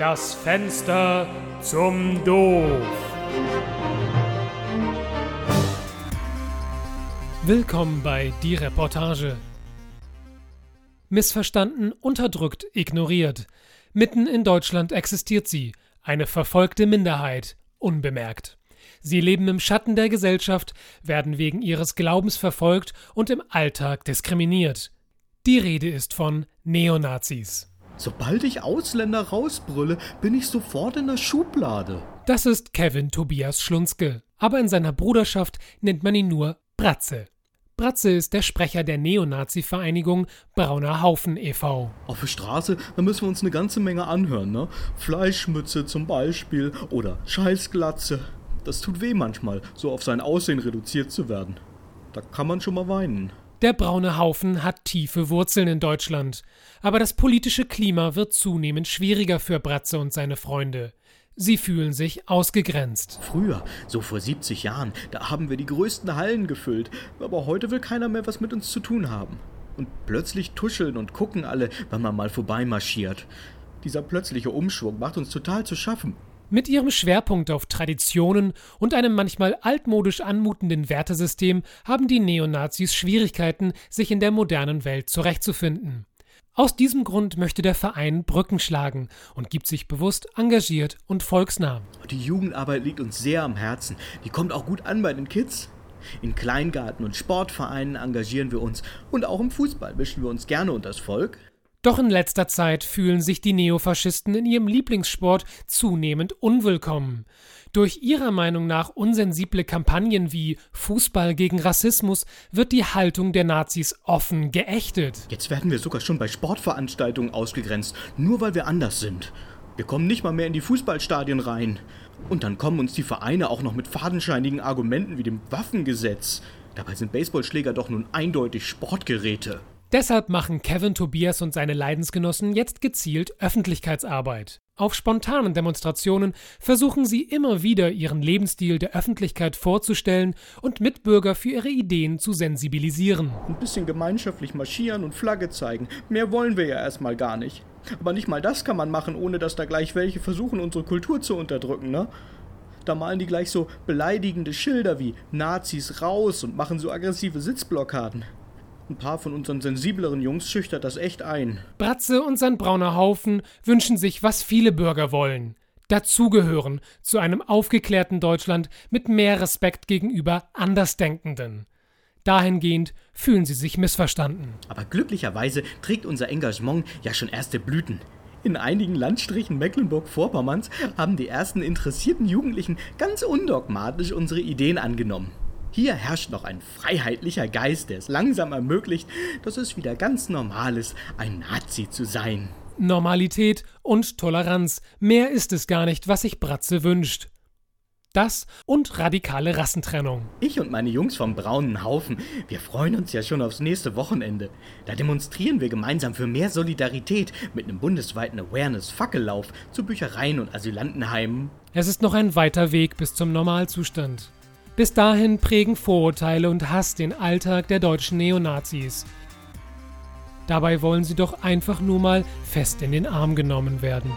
Das Fenster zum Doof. Willkommen bei Die Reportage. Missverstanden, unterdrückt, ignoriert. Mitten in Deutschland existiert sie, eine verfolgte Minderheit, unbemerkt. Sie leben im Schatten der Gesellschaft, werden wegen ihres Glaubens verfolgt und im Alltag diskriminiert. Die Rede ist von Neonazis. Sobald ich Ausländer rausbrülle, bin ich sofort in der Schublade. Das ist Kevin Tobias Schlunzke, aber in seiner Bruderschaft nennt man ihn nur Bratze. Bratze ist der Sprecher der Neonazi-Vereinigung Brauner Haufen e.V. Auf der Straße, da müssen wir uns eine ganze Menge anhören, ne? Fleischmütze zum Beispiel oder Scheißglatze. Das tut weh manchmal, so auf sein Aussehen reduziert zu werden. Da kann man schon mal weinen. Der braune Haufen hat tiefe Wurzeln in Deutschland. Aber das politische Klima wird zunehmend schwieriger für Bratze und seine Freunde. Sie fühlen sich ausgegrenzt. Früher, so vor 70 Jahren, da haben wir die größten Hallen gefüllt. Aber heute will keiner mehr was mit uns zu tun haben. Und plötzlich tuscheln und gucken alle, wenn man mal vorbeimarschiert. Dieser plötzliche Umschwung macht uns total zu schaffen. Mit ihrem Schwerpunkt auf Traditionen und einem manchmal altmodisch anmutenden Wertesystem haben die Neonazis Schwierigkeiten, sich in der modernen Welt zurechtzufinden. Aus diesem Grund möchte der Verein Brücken schlagen und gibt sich bewusst engagiert und volksnah. Die Jugendarbeit liegt uns sehr am Herzen. Die kommt auch gut an bei den Kids. In Kleingarten und Sportvereinen engagieren wir uns und auch im Fußball mischen wir uns gerne unter das Volk. Doch in letzter Zeit fühlen sich die Neofaschisten in ihrem Lieblingssport zunehmend unwillkommen. Durch ihrer Meinung nach unsensible Kampagnen wie Fußball gegen Rassismus wird die Haltung der Nazis offen geächtet. Jetzt werden wir sogar schon bei Sportveranstaltungen ausgegrenzt, nur weil wir anders sind. Wir kommen nicht mal mehr in die Fußballstadien rein. Und dann kommen uns die Vereine auch noch mit fadenscheinigen Argumenten wie dem Waffengesetz. Dabei sind Baseballschläger doch nun eindeutig Sportgeräte. Deshalb machen Kevin Tobias und seine Leidensgenossen jetzt gezielt Öffentlichkeitsarbeit. Auf spontanen Demonstrationen versuchen sie immer wieder ihren Lebensstil der Öffentlichkeit vorzustellen und Mitbürger für ihre Ideen zu sensibilisieren. Ein bisschen gemeinschaftlich marschieren und Flagge zeigen. Mehr wollen wir ja erstmal gar nicht. Aber nicht mal das kann man machen, ohne dass da gleich welche versuchen, unsere Kultur zu unterdrücken, ne? Da malen die gleich so beleidigende Schilder wie Nazis raus und machen so aggressive Sitzblockaden. Ein paar von unseren sensibleren Jungs schüchtert das echt ein. Bratze und sein brauner Haufen wünschen sich, was viele Bürger wollen. Dazugehören zu einem aufgeklärten Deutschland mit mehr Respekt gegenüber Andersdenkenden. Dahingehend fühlen sie sich missverstanden. Aber glücklicherweise trägt unser Engagement ja schon erste Blüten. In einigen Landstrichen Mecklenburg-Vorpommerns haben die ersten interessierten Jugendlichen ganz undogmatisch unsere Ideen angenommen. Hier herrscht noch ein freiheitlicher Geist, der es langsam ermöglicht, dass es wieder ganz normal ist, ein Nazi zu sein. Normalität und Toleranz, mehr ist es gar nicht, was sich Bratze wünscht. Das und radikale Rassentrennung. Ich und meine Jungs vom braunen Haufen, wir freuen uns ja schon aufs nächste Wochenende. Da demonstrieren wir gemeinsam für mehr Solidarität mit einem bundesweiten Awareness-Fackellauf zu Büchereien und Asylantenheimen. Es ist noch ein weiter Weg bis zum Normalzustand. Bis dahin prägen Vorurteile und Hass den Alltag der deutschen Neonazis. Dabei wollen sie doch einfach nur mal fest in den Arm genommen werden.